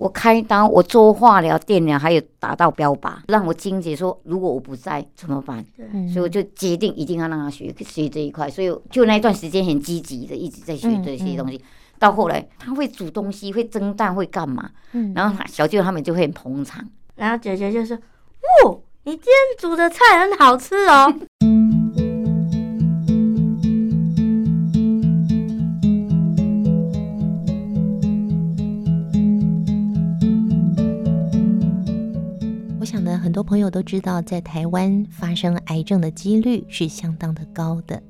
我开刀，我做化疗、电疗，还有打到标靶，让我金姐说，如果我不在怎么办？对，所以我就决定一定要让他学学这一块，所以就那段时间很积极的一直在学这些东西。嗯嗯、到后来他会煮东西，会蒸蛋，会干嘛？嗯、然后小舅他们就会很捧场，然后姐姐就说：“哦，你今天煮的菜很好吃哦。”很多朋友都知道，在台湾发生癌症的几率是相当的高的。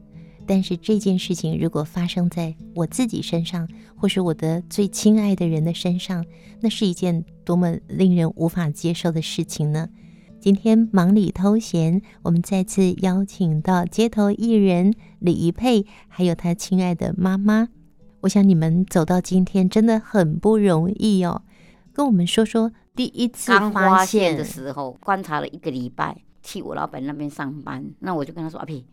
但是这件事情如果发生在我自己身上，或是我的最亲爱的人的身上，那是一件多么令人无法接受的事情呢？今天忙里偷闲，我们再次邀请到街头艺人李怡佩，还有他亲爱的妈妈。我想你们走到今天真的很不容易哦，跟我们说说。第一次发现的时候，观察了一个礼拜，去我老板那边上班。那我就跟他说：“阿皮，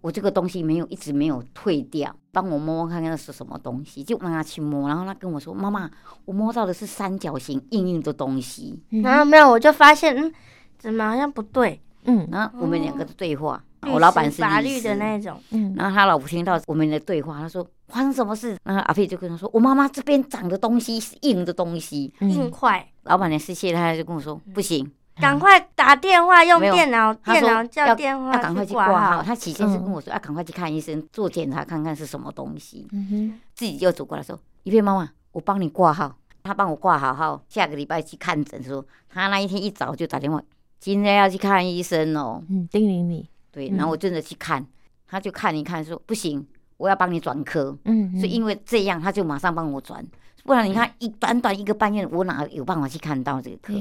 我这个东西没有一直没有退掉，帮我摸摸看看那是什么东西。”就让他去摸，然后他跟我说：“妈妈，我摸到的是三角形硬硬的东西。”然后没有，我就发现，嗯，怎么好像不对？嗯，然后我们两个的对话。我老板是法律的那种，嗯，然后他老婆听到我们的对话，他说发生什么事？然后阿飞就跟他说，我妈妈这边长的东西是硬的东西，硬块。老板娘是谢他就跟我说不行，赶快打电话用电脑，电脑叫电话，要赶快去挂号。他起先是跟我说要赶快去看医生做检查看看是什么东西，嗯哼，自己就走过来说，一片妈妈，我帮你挂号。他帮我挂好号，下个礼拜去看诊，说他那一天一早就打电话，今天要去看医生哦，嗯，叮咛你。对，然后我真的去看，他就看一看，说不行，我要帮你转科。嗯，所以因为这样，他就马上帮我转，不然你看一短短一个半月，我哪有办法去看到这个科？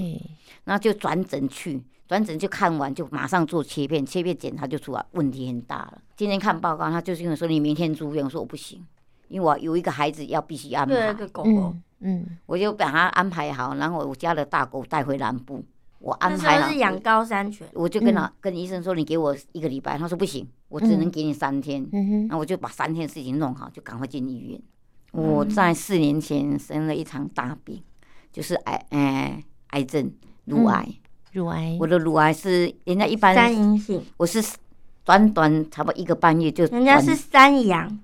然后就转诊去，转诊就看完，就马上做切片，切片检查就出来问题很大了。今天看报告，他就是因为说你明天住院，我说我不行，因为我有一个孩子要必须安排，个狗狗，嗯，我就把他安排好，然后我家的大狗带回南部。我安排了，是养高山犬，我就跟他跟医生说，你给我一个礼拜，他说不行，我只能给你三天。那我就把三天事情弄好，就赶快进医院。我在四年前生了一场大病，就是癌，哎，癌症，乳癌，乳癌。我的乳癌是人家一般三阴性，我是短短差不多一个半月就，人家是三阳。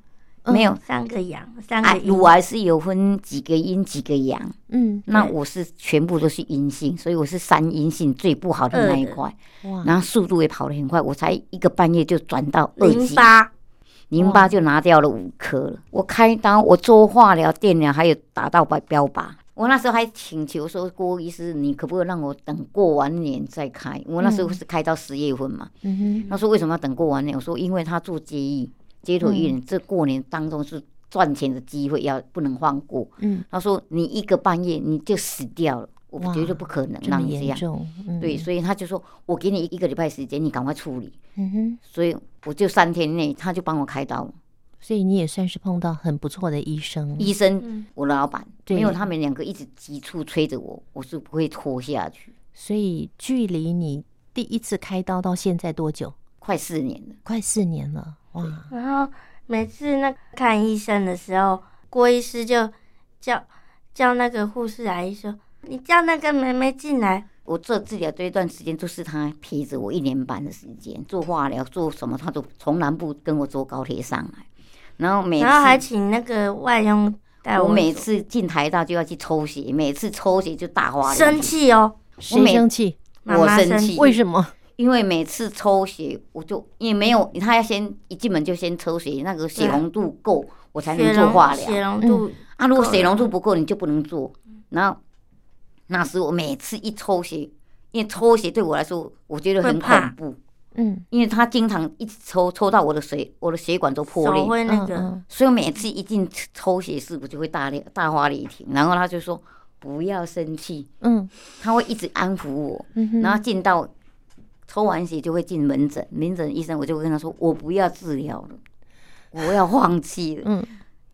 没有。三个阳，三个乳癌是有分几个阴几个阳，嗯，那我是全部都是阴性，所以我是三阴性最不好的那一块，然后速度也跑得很快，我才一个半月就转到二级，淋巴，就拿掉了五颗了。我开刀，我做化疗、电疗，还有打到标标靶。我那时候还请求说郭医师，你可不可以让我等过完年再开？我那时候是开到十月份嘛，嗯哼，他说为什么要等过完年？我说因为他做接役。街头艺人，这过年当中是赚钱的机会，要不能放过。嗯，他说你一个半夜你就死掉了，我绝对不可能让你这样。嗯、对，所以他就说我给你一个礼拜时间，你赶快处理。嗯哼，所以我就三天内他就帮我开刀。所以你也算是碰到很不错的医生。医生，我的老板，没有他们两个一直急促催着我，我是不会拖下去。所以距离你第一次开刀到现在多久？快四年了，快四年了。哇！然后每次那看医生的时候，郭医师就叫叫那个护士阿姨说：“你叫那个妹妹进来。”我做治疗这一段时间，就是他陪着我一年半的时间，做化疗做什么，他都从南部跟我坐高铁上来。然后每次然后还请那个外佣带我。我每次进台大就要去抽血，每次抽血就大花生气哦，谁生气？我生气，为什么？因为每次抽血，我就因为没有他要先一进门就先抽血，那个血浓度够，我才能做化疗。血浓度啊，如果血浓度不够，你就不能做。然后那时我每次一抽血，因为抽血对我来说，我觉得很恐怖。嗯，因为他经常一直抽，抽到我的水，我的血管都破裂。会那个，所以我每次一进抽血室，我就会大裂大发雷霆。然后他就说不要生气，嗯，他会一直安抚我。然后进到。抽完血就会进门诊，门诊医生我就会跟他说：“我不要治疗了，我要放弃了。”嗯，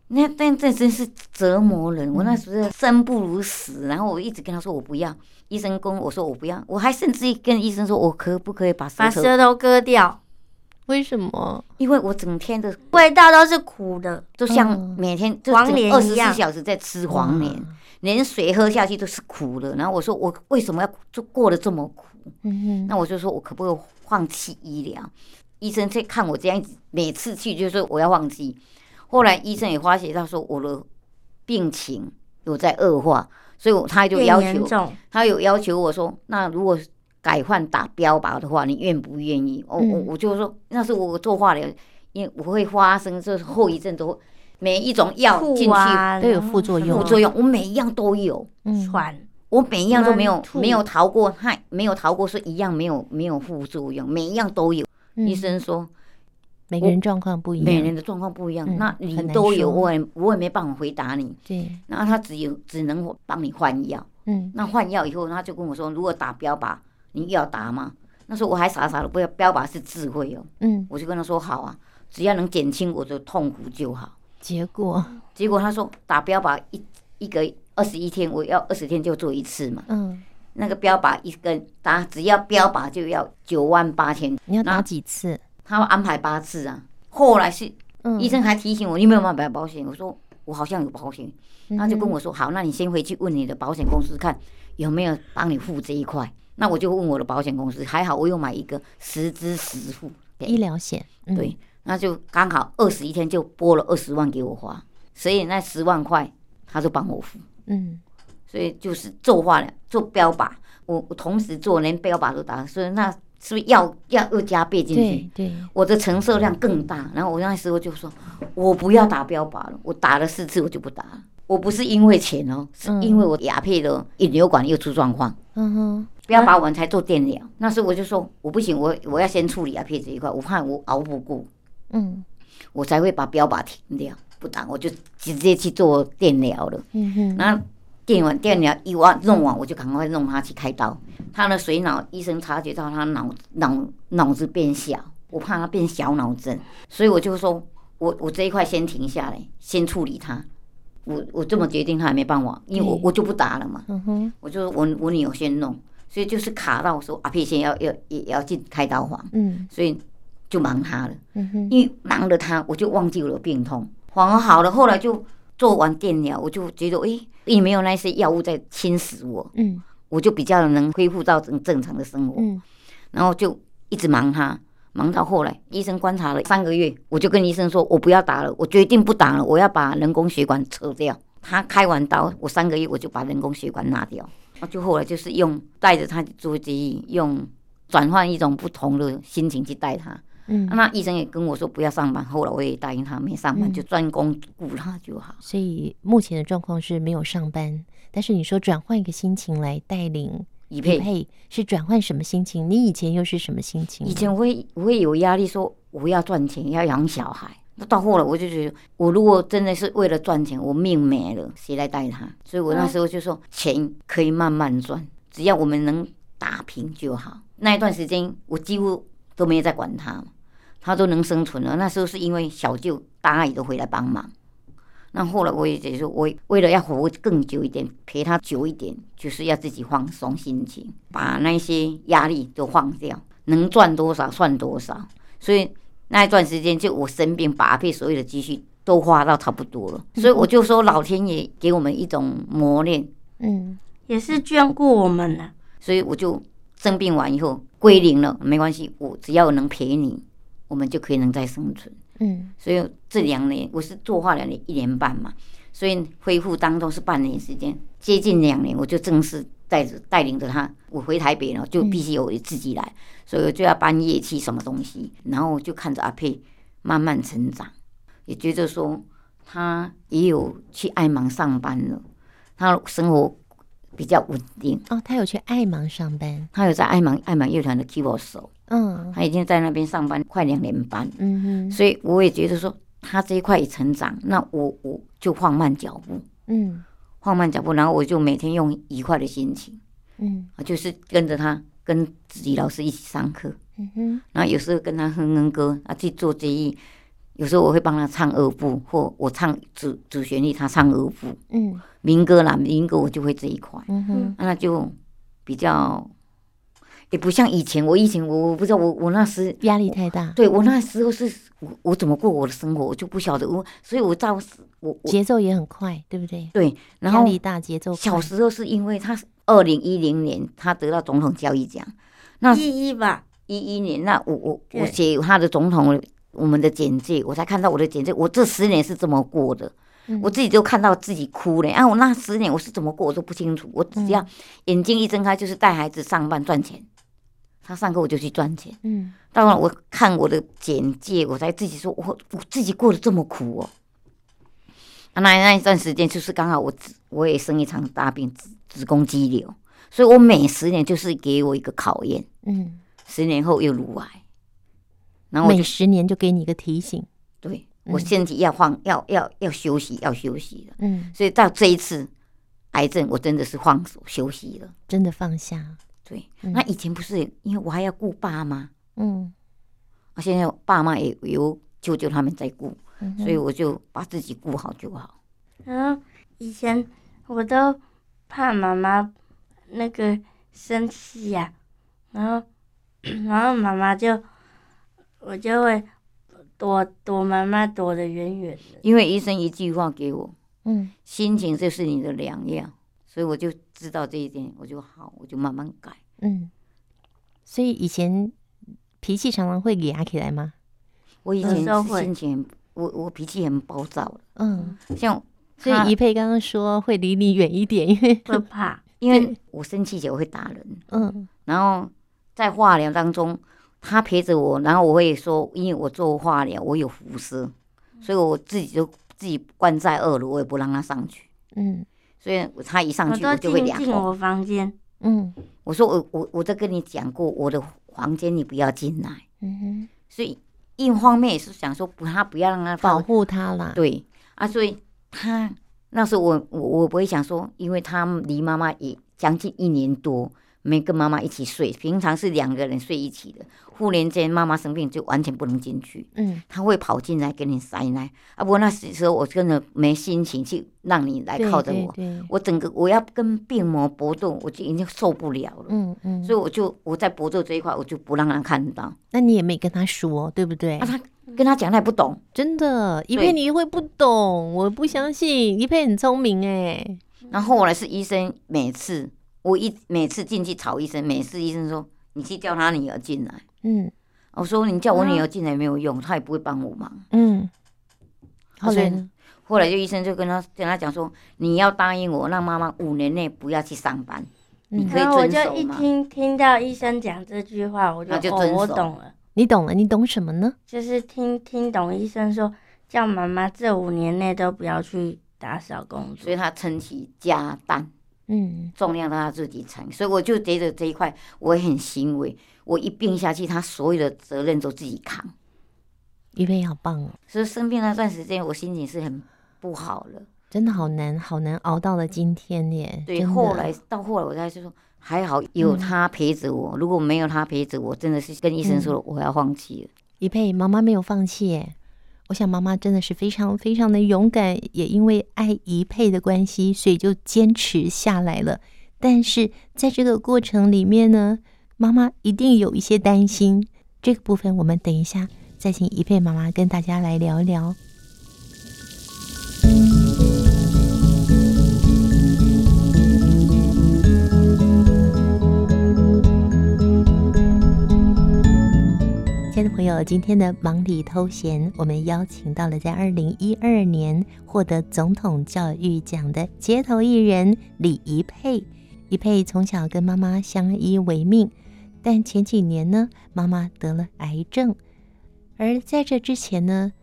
那但这真是折磨人。我那时候生不如死，然后我一直跟他说：“我不要。”医生跟我说：“我不要。”我还甚至于跟医生说：“我可不可以把舌头把舌头割掉？”为什么？因为我整天的味道都是苦的，就像每天就黄连二十四小时在吃黄连，连水喝下去都是苦的。然后我说我为什么要就过得这么苦？嗯哼，那我就说我可不可以放弃医疗？医生在看我这样子，每次去就说我要放弃。后来医生也发现，他说我的病情有在恶化，所以他就要求，他有要求我说，那如果改换打标靶的话，你愿不愿意？我我我就说，那是我做化疗，因为我会发生这后遗症，都每一种药进去都有副作用，副作用我每一样都有，喘，我每一样都没有没有逃过，害没有逃过，是一样没有没有副作用，每一样都有。医生说。每个人状况不一样，每人的状况不一样。嗯、那你都有，我也我也没办法回答你。对，那他只有只能帮你换药。嗯，那换药以后，他就跟我说，如果打标靶，你要打吗？那时候我还傻傻的，不要标靶是智慧哦。嗯，我就跟他说好啊，只要能减轻我的痛苦就好。结果，结果他说打标靶一一个二十一天，我要二十天就做一次嘛。嗯，那个标靶一根打，只要标靶就要九万八千。你要打几次？他会安排八次啊，后来是医生还提醒我，你有没有买保险？我说我好像有保险，他就跟我说好，那你先回去问你的保险公司看有没有帮你付这一块。那我就问我的保险公司，还好我又买一个实支实付医疗险，对，那就刚好二十一天就拨了二十万给我花，所以那十万块他就帮我付，嗯，所以就是做化疗做标靶，我我同时做连标靶都打，所以那。是不是药药又加倍进去？对，我的承受量更大。然后我那时候就说，我不要打标靶了，我打了四次，我就不打了。我不是因为钱哦，是因为我亚佩的引流管又出状况。嗯哼，标靶完才做电疗。那时候我就说，我不行，我我要先处理亚佩这一块，我怕我熬不过。嗯，我才会把标靶停掉，不打我就直接去做电疗了。嗯哼，那。电完电疗一完弄完，我就赶快弄他去开刀。他的水脑医生察觉到他脑脑脑子变小，我怕他变小脑症，所以我就说，我我这一块先停下来，先处理他。我我这么决定，他也没办法，因为我我就不打了嘛。嗯哼，我就我我女儿先弄，所以就是卡到说阿佩先要要也要进开刀房。嗯，所以就忙他了。嗯哼，因为忙了他，我就忘记了病痛，反而好了。后来就。做完电疗，我就觉得，哎，也没有那些药物在侵蚀我，嗯，我就比较能恢复到正正常的生活，嗯，然后就一直忙他，忙到后来，医生观察了三个月，我就跟医生说，我不要打了，我决定不打了，我要把人工血管扯掉。他开完刀，我三个月我就把人工血管拿掉，就后来就是用带着他做记忆，用转换一种不同的心情去带他。嗯，那医生也跟我说不要上班，后来我也答应他没上班，就专攻顾他就好。所以目前的状况是没有上班，但是你说转换一个心情来带领匹配，是转换什么心情？你以前又是什么心情？以前我会我会有压力，说我要赚钱，要养小孩。那到后来我就觉得，我如果真的是为了赚钱，我命没了，谁来带他？所以我那时候就说，钱可以慢慢赚，只要我们能打平就好。那一段时间我几乎都没有在管他。他都能生存了，那时候是因为小舅大阿姨都回来帮忙。那后来我也觉得说，我为了要活更久一点，陪他久一点，就是要自己放松心情，把那些压力都放掉，能赚多少算多少。所以那一段时间，就我生病，把阿佩所有的积蓄都花到差不多了。所以我就说，老天爷给我们一种磨练，嗯，也是眷顾我们了。所以我就生病完以后归零了，没关系，我只要能陪你。我们就可以能再生存，嗯，所以这两年我是做化疗的一年半嘛，所以恢复当中是半年时间，接近两年，我就正式带着带领着他，我回台北了，就必须由自己来，嗯、所以我就要搬乐器什么东西，然后就看着阿佩慢慢成长，也觉得说他也有去爱忙上班了，他生活比较稳定。哦，他有去爱芒上班，他有在爱芒爱芒乐团的 keyboard 手。嗯，他已经在那边上班快两年半，嗯哼，所以我也觉得说他这一块也成长，那我我就放慢脚步，嗯，放慢脚步，然后我就每天用愉快的心情，嗯，就是跟着他跟自己老师一起上课，嗯哼，然后有时候跟他哼哼歌啊，去做这一，有时候我会帮他唱二部，或我唱主主旋律，他唱二部，嗯，民歌啦，民歌我就会这一块，嗯哼，那就比较。也不像以前。我以前我我不知道我我那时压力太大。对，我那时候是我我怎么过我的生活，我就不晓得。我所以我当时我节奏也很快，对不对？对，然后压力大，节奏快。小时候是因为他是二零一零年他得到总统教育奖，那一一吧，一一年，那我我我写他的总统我们的简介，我才看到我的简介，我这十年是这么过的。我自己就看到自己哭了啊！我那十年我是怎么过，我都不清楚。我只要眼睛一睁开，就是带孩子上班赚钱。他上课我就去赚钱。嗯，当然我看我的简介，我才自己说，我我自己过得这么苦哦。那那一段时间就是刚好我我也生一场大病，子子宫肌瘤，所以我每十年就是给我一个考验。嗯，十年后又乳癌，然后每十年就给你一个提醒。对。我身体要放，要要要休息，要休息了。嗯，所以到这一次癌症，我真的是放手休息了，真的放下。对，那以前不是因为我还要顾爸妈，嗯，我现在爸妈也有舅舅他们在顾，所以我就把自己顾好就好。然后以前我都怕妈妈那个生气呀，然后 然后妈妈就我就会。躲躲妈妈躲得远远的，因为医生一句话给我，嗯，心情就是你的良药，所以我就知道这一点，我就好，我就慢慢改，嗯。所以以前脾气常常会压起来吗？我以前心情，我我脾气很暴躁，嗯，像所以怡佩刚刚说会离你远一点，因为会怕，因为我生气就会打人，嗯，然后在化疗当中。他陪着我，然后我会说，因为我做化疗，我有辐射，所以我自己就自己关在二楼，我也不让他上去。嗯，所以他一上去，我就会凉。进我房间。嗯，我说我我我都跟你讲过，我的房间你不要进来。嗯哼。所以一方面也是想说，不，他不要让他保护他啦。对啊，所以他那时候我我我不会想说，因为他离妈妈也将近一年多。没跟妈妈一起睡，平常是两个人睡一起的。忽然间妈妈生病，就完全不能进去。嗯，他会跑进来给你塞奶啊。不过那时候我真的没心情去让你来靠着我。我整个我要跟病魔搏斗，我就已经受不了了。嗯嗯，所以我就我在搏斗这一块，我就不让他看到。那你也没跟他说，对不对？啊，他跟他讲，他也不懂。真的，一佩你会不懂？我不相信，一佩很聪明哎。然后后来是医生每次。我一每次进去吵医生，每次医生说，你去叫他女儿进来。嗯，我说你叫我女儿进来没有用，他也不会帮我忙。嗯，后来后来就医生就跟他跟他讲说，你要答应我，让妈妈五年内不要去上班。你可以遵守？我就一听听到医生讲这句话，我就就哦，我懂了。你懂了？你懂什么呢？就是听听懂医生说，叫妈妈这五年内都不要去打扫工作，所以他撑起家担。嗯，重量都他自己承，所以我就觉得这一块我也很欣慰。我一病下去，他所有的责任都自己扛。怡佩好棒哦！所以生病那段时间，我心情是很不好了，真的好难，好难熬到了今天耶。对，后来到后来，我才就说还好有他陪着我，嗯、如果没有他陪着我，真的是跟医生说我要放弃了。怡佩，妈妈没有放弃耶。我想妈妈真的是非常非常的勇敢，也因为爱怡佩的关系，所以就坚持下来了。但是在这个过程里面呢，妈妈一定有一些担心。这个部分我们等一下再请怡佩妈妈跟大家来聊一聊。亲爱的朋友，今天的忙里偷闲，我们邀请到了在二零一二年获得总统教育奖的街头艺人李怡佩。怡佩从小跟妈妈相依为命，但前几年呢，妈妈得了癌症，而在这之前呢，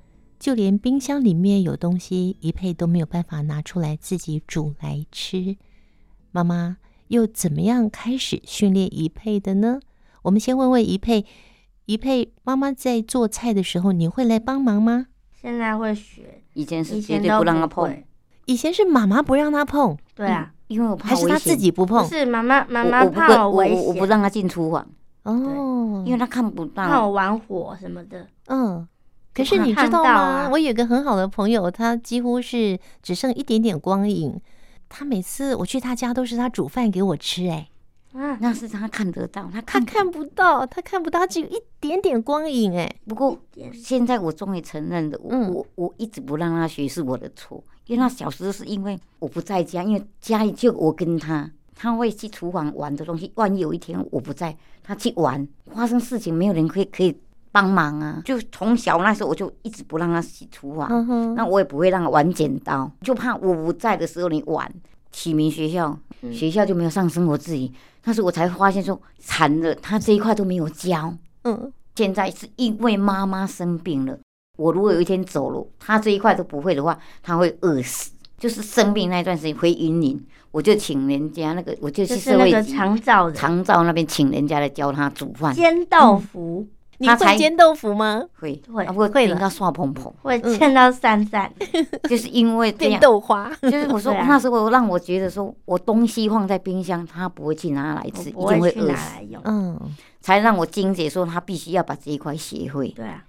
就连冰箱里面有东西，怡佩都没有办法拿出来自己煮来吃。妈妈又怎么样开始训练怡佩的呢？我们先问问怡佩。怡佩，妈妈在做菜的时候，你会来帮忙吗？现在会学，以前是绝对不让他碰。以前是妈妈不让他碰，对啊，因为我怕还是他自己不碰？是妈妈，妈妈怕我危险，我不让他进厨房。哦，因为他看不到，怕我玩火什么的。嗯，可是你知道吗？我有个很好的朋友，他几乎是只剩一点点光影。他每次我去他家，都是他煮饭给我吃。哎，嗯，那是他看得到，他他看看不到，他看不到，他只有一点点光影，哎，不过现在我终于承认了，我、嗯。我我一直不让他学是我的错，因为他小时候是因为我不在家，因为家里就我跟他，他会去厨房玩的东西，万一有一天我不在，他去玩，发生事情没有人可以可以帮忙啊，就从小那时候我就一直不让他洗厨房，嗯，那我也不会让他玩剪刀，就怕我不在的时候你玩。启明学校，嗯。学校就没有上生活自理，那时候我才发现说惨了，他这一块都没有教。嗯，现在是因为妈妈生病了，我如果有一天走了，他这一块都不会的话，他会饿死。就是生病那段时间回云林，我就请人家那个，我就去那个社会局长照的长照那边请人家来教他煮饭，煎豆腐，你会煎豆腐吗？会会会了应该刷蓬蓬，会煎到散散。就是因为这变样。豆花，就是我说那时候让我觉得说我东西放在冰箱，他不会去拿来吃，一定会饿死，来用。嗯，才让我金姐说他必须要把这一块学会。对啊，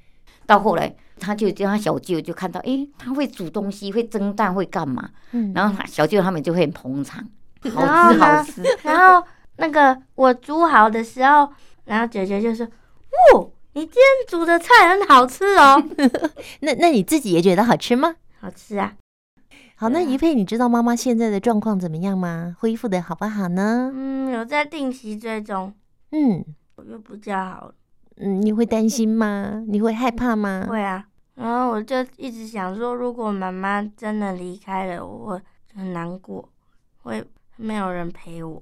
到后来，他就叫他小舅就看到，哎，他会煮东西，会蒸蛋，会干嘛？嗯然后他小舅他们就会很捧场，然好吃好吃。然后那个我煮好的时候，然后姐姐就说：“哦，你今天煮的菜很好吃哦，那那你自己也觉得好吃吗？好吃啊。好，那怡佩，你知道妈妈现在的状况怎么样吗？恢复的好不好呢？嗯，有在定期追踪，嗯我就比较好了。嗯，你会担心吗？你会害怕吗？会啊，然后我就一直想说，如果妈妈真的离开了，我会很难过，会没有人陪我，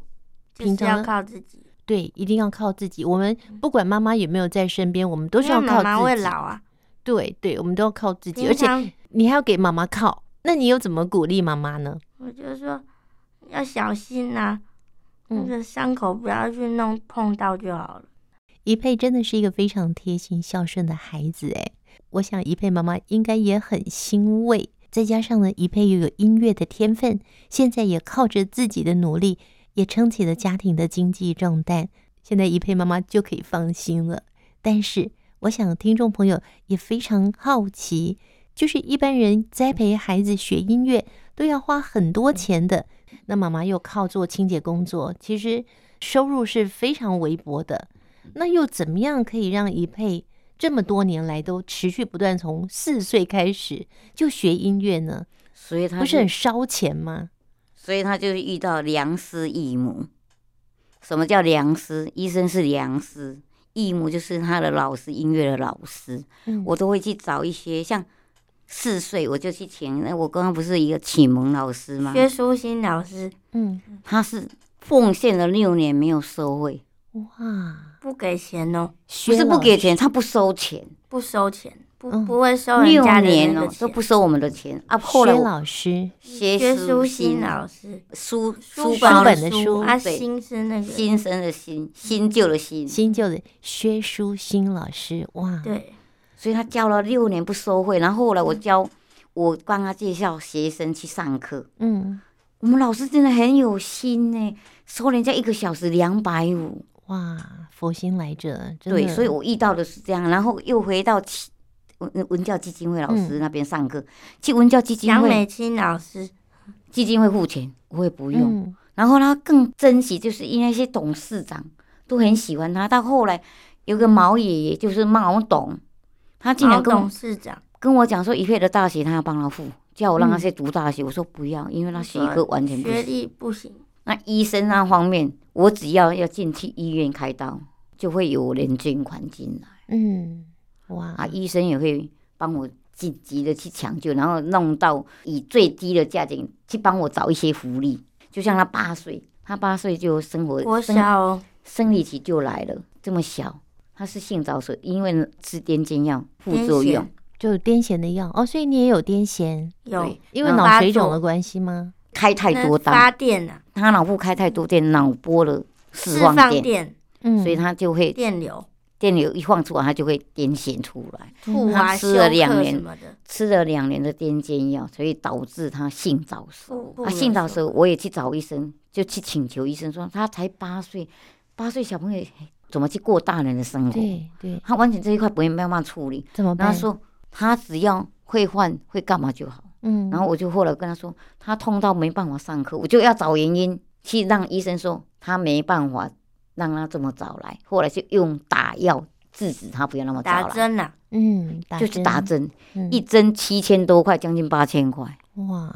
就是要靠自己。对，一定要靠自己。我们不管妈妈有没有在身边，我们都是要靠自己。妈妈会老啊，对对，我们都要靠自己，而且你还要给妈妈靠。那你又怎么鼓励妈妈呢？我就说要小心呐、那嗯个伤口不要去弄碰到就好了。怡佩真的是一个非常贴心孝顺的孩子哎，我想怡佩妈妈应该也很欣慰。再加上呢，怡佩又有音乐的天分，现在也靠着自己的努力，也撑起了家庭的经济重担。现在一佩妈妈就可以放心了。但是，我想听众朋友也非常好奇，就是一般人栽培孩子学音乐都要花很多钱的，那妈妈又靠做清洁工作，其实收入是非常微薄的。那又怎么样可以让一佩这么多年来都持续不断，从四岁开始就学音乐呢？所以他不是很烧钱吗？所以他就遇到良师益母。什么叫良师？医生是良师，益母就是他的老师，音乐的老师。嗯我都会去找一些，像四岁我就去请。那我刚刚不是一个启蒙老师吗？薛淑欣老师嗯，他是奉献了六年没有收费，哇，不给钱哦，不是不给钱，他不收钱，不收钱，不嗯。不会收人六家的年哦。都不收我们的钱。啊。后来薛老师。薛薛淑淑欣欣老师，书书本的书啊，对。新生那个。新生的新，新旧的新，新旧的薛书新老师，哇，对，所以他教了六年不收费，然后后来我教，我帮他介绍学生去上课。嗯，我们老师真的很有心呢，收人家一个小时两百五。哇，佛心来着，对，所以我遇到的是这样，然后又回到其文文教基金会老师嗯那边上课，去文教基金会杨美清老师，基金会付钱，我也不用。嗯然后他更珍惜，就是因为那些董事长都很喜欢他。到后来有个毛爷爷，就是毛董，他竟然跟我董事长，跟我讲说，一佩的大学他要帮他付，叫我让他去读大学。我说不要，因为他学科完全不学行。历不行，那医生那方面，我只要要进去医院开刀，就会有人捐款进来嗯，哇，啊，医生也会帮我紧急的去抢救，然后弄到以最低的价钱去帮我找一些福利。就像他八岁，他八岁就生活国生小。哦生理期就来了，这么小，他是性早熟，因为吃癫痫药副作用，就有癫痫的药哦，所以你也有癫痫，有。因为嗯脑水肿的关系吗？开太多刀，发电啊，他脑部开太多电，脑波了释释放电、嗯，所以他就会电流、电流一放出来，他就会癫痫出来。吐啊、他吃了两年的，吃了两年的癫痫药，所以导致他性早熟。不啊，性早熟，我也去找医生，就去请求医生说，他才八岁，八岁小朋友怎么去过大人的生活？对对，他完全这一块不会没有办法处理。怎么办？然后说他只要会换会干嘛就好。嗯，然后我就后来跟他说，他痛到没办法上课，我就要找原因去让医生说他没办法让他这么早来，后来就用打药制止他不要那么早来。打针呐，嗯，就是打针，嗯一针七千多块，将近八千块。哇，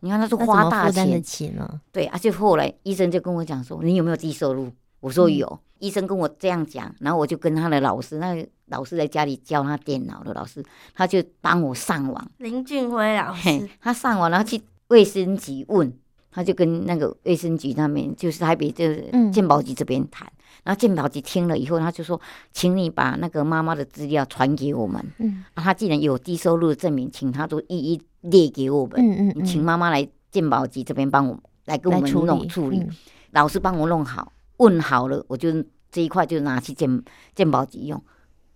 你看他是花大钱那怎么负担得起呢？对，而且后来医生就跟我讲说，你有没有低收入？我说有。嗯、医生跟我这样讲，然后我就跟他的老师，那个老师在家里教他电脑的老师，他就帮我上网。林俊辉老师，他上网然后去卫生局问，他就跟那个卫生局那边，就是台北就是健保局这边谈。嗯、然后健保局听了以后，他就说，请你把那个妈妈的资料传给我们。嗯，啊、他既然有低收入的证明，请他都一一列给我们。嗯嗯，你请妈妈来健保局这边帮我来跟我们弄处理，嗯、老师帮我弄好。问好了，我就这一块就拿去健健保局用，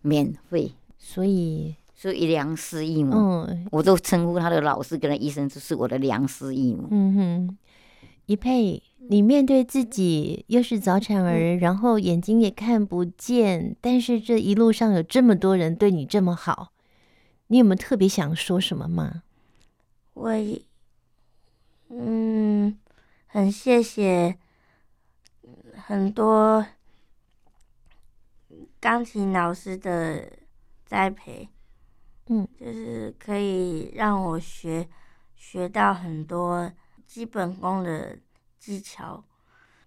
免费。所以，所以良师益母，嗯，我都称呼他的老师跟他医生就是我的良师益母。嗯哼，一佩，你面对自己又是早产儿，嗯、然后眼睛也看不见，但是这一路上有这么多人对你这么好，你有没有特别想说什么吗？我，嗯，很谢谢。很多钢琴老师的栽培，嗯，就是可以让我学学到很多基本功的技巧，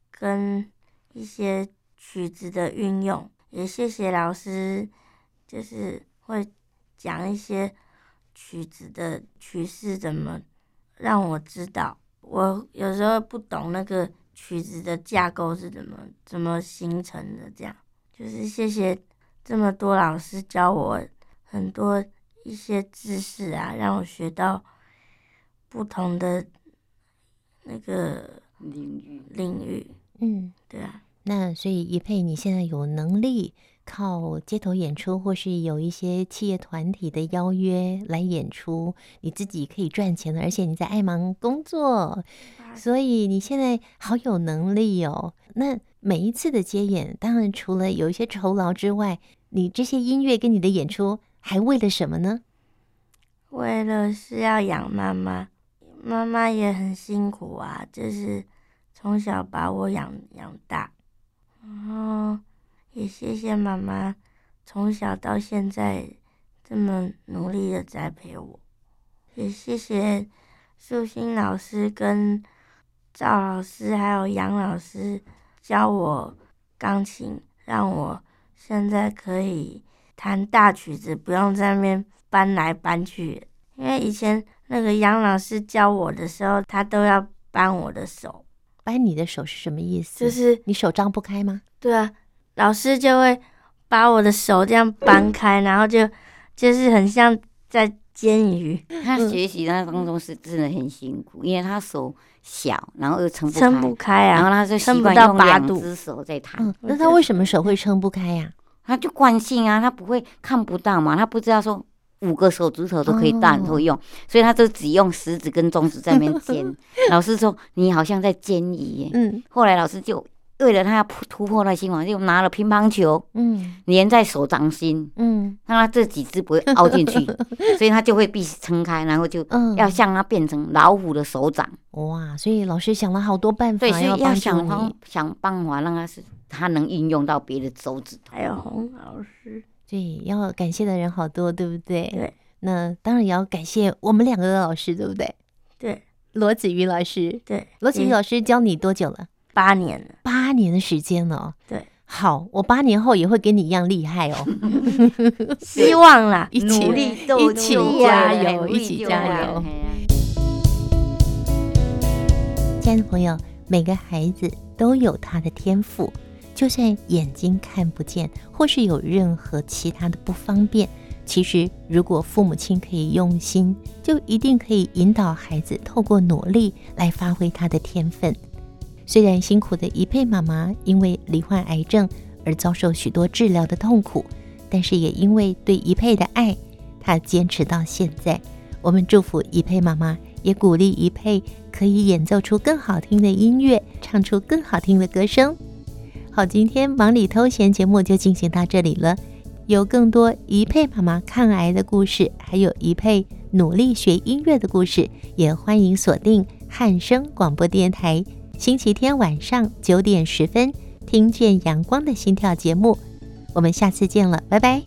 跟一些曲子的运用。也谢谢老师，就是会讲一些曲子的曲式怎么让我知道。我有时候不懂那个。曲子的架构是怎么怎么形成的？这样就是谢谢这么多老师教我很多一些知识啊，让我学到不同的那个领域领域。嗯，对啊。那所以一佩，你现在有能力靠街头演出，或是有一些企业团体的邀约来演出，你自己可以赚钱了，而且你在爱忙工作。所以你现在好有能力哦。那每一次的接演，当然除了有一些酬劳之外，你这些音乐跟你的演出，还为了什么呢？为了是要养妈妈，妈妈也很辛苦啊，就是从小把我养养大，然后也谢谢妈妈从小到现在这么努力的栽培我，也谢谢素心老师跟。赵老师还有杨老师教我钢琴，让我现在可以弹大曲子，不用在那边搬来搬去。因为以前那个杨老师教我的时候，他都要扳我的手。扳你的手是什么意思？就是你手张不开吗？对啊，老师就会把我的手这样扳开，然后就就是很像在煎鱼。他学习那当中是真的很辛苦，因为他手。小，然后又撑不开，撑不开啊，然后他就习惯用两只手在弹。嗯，那他为什么手会撑不开呀？他就惯性啊，他不会看不到嘛，他不知道说五个手指头都可以弹都用，所以他就只用食指跟中指在那边煎。老师说你好像在煎鱼，嗯，后来老师就。为了他要突破那心防，就拿了乒乓球，嗯，粘在手掌心，嗯，让他这几只不会凹进去，所以他就会必须撑开，然后就要像他变成老虎的手掌。哇！所以老师想了好多办法，对，所以要想方想办法让他是他能运用到别的手指。还有洪老师，对，要感谢的人好多，对不对？对。那当然也要感谢我们两个的老师，对不对？对。罗子瑜老师，对，罗子瑜老师教你多久了？八年了，八年的时间了。对，好，我八年后也会跟你一样厉害哦。希望啦，一起努力，一起加油，一起加油。亲爱的朋友，每个孩子都有他的天赋，就算眼睛看不见，或是有任何其他的不方便，其实如果父母亲可以用心，就一定可以引导孩子透过努力来发挥他的天分。虽然辛苦的一佩妈妈因为罹患癌症而遭受许多治疗的痛苦，但是也因为对一佩的爱，她坚持到现在。我们祝福一佩妈妈，也鼓励一佩可以演奏出更好听的音乐，唱出更好听的歌声。好，今天忙里偷闲节目就进行到这里了。有更多一佩妈妈抗癌的故事，还有一佩努力学音乐的故事，也欢迎锁定汉声广播电台。星期天晚上九点十分，听见阳光的心跳节目。我们下次见了，拜拜。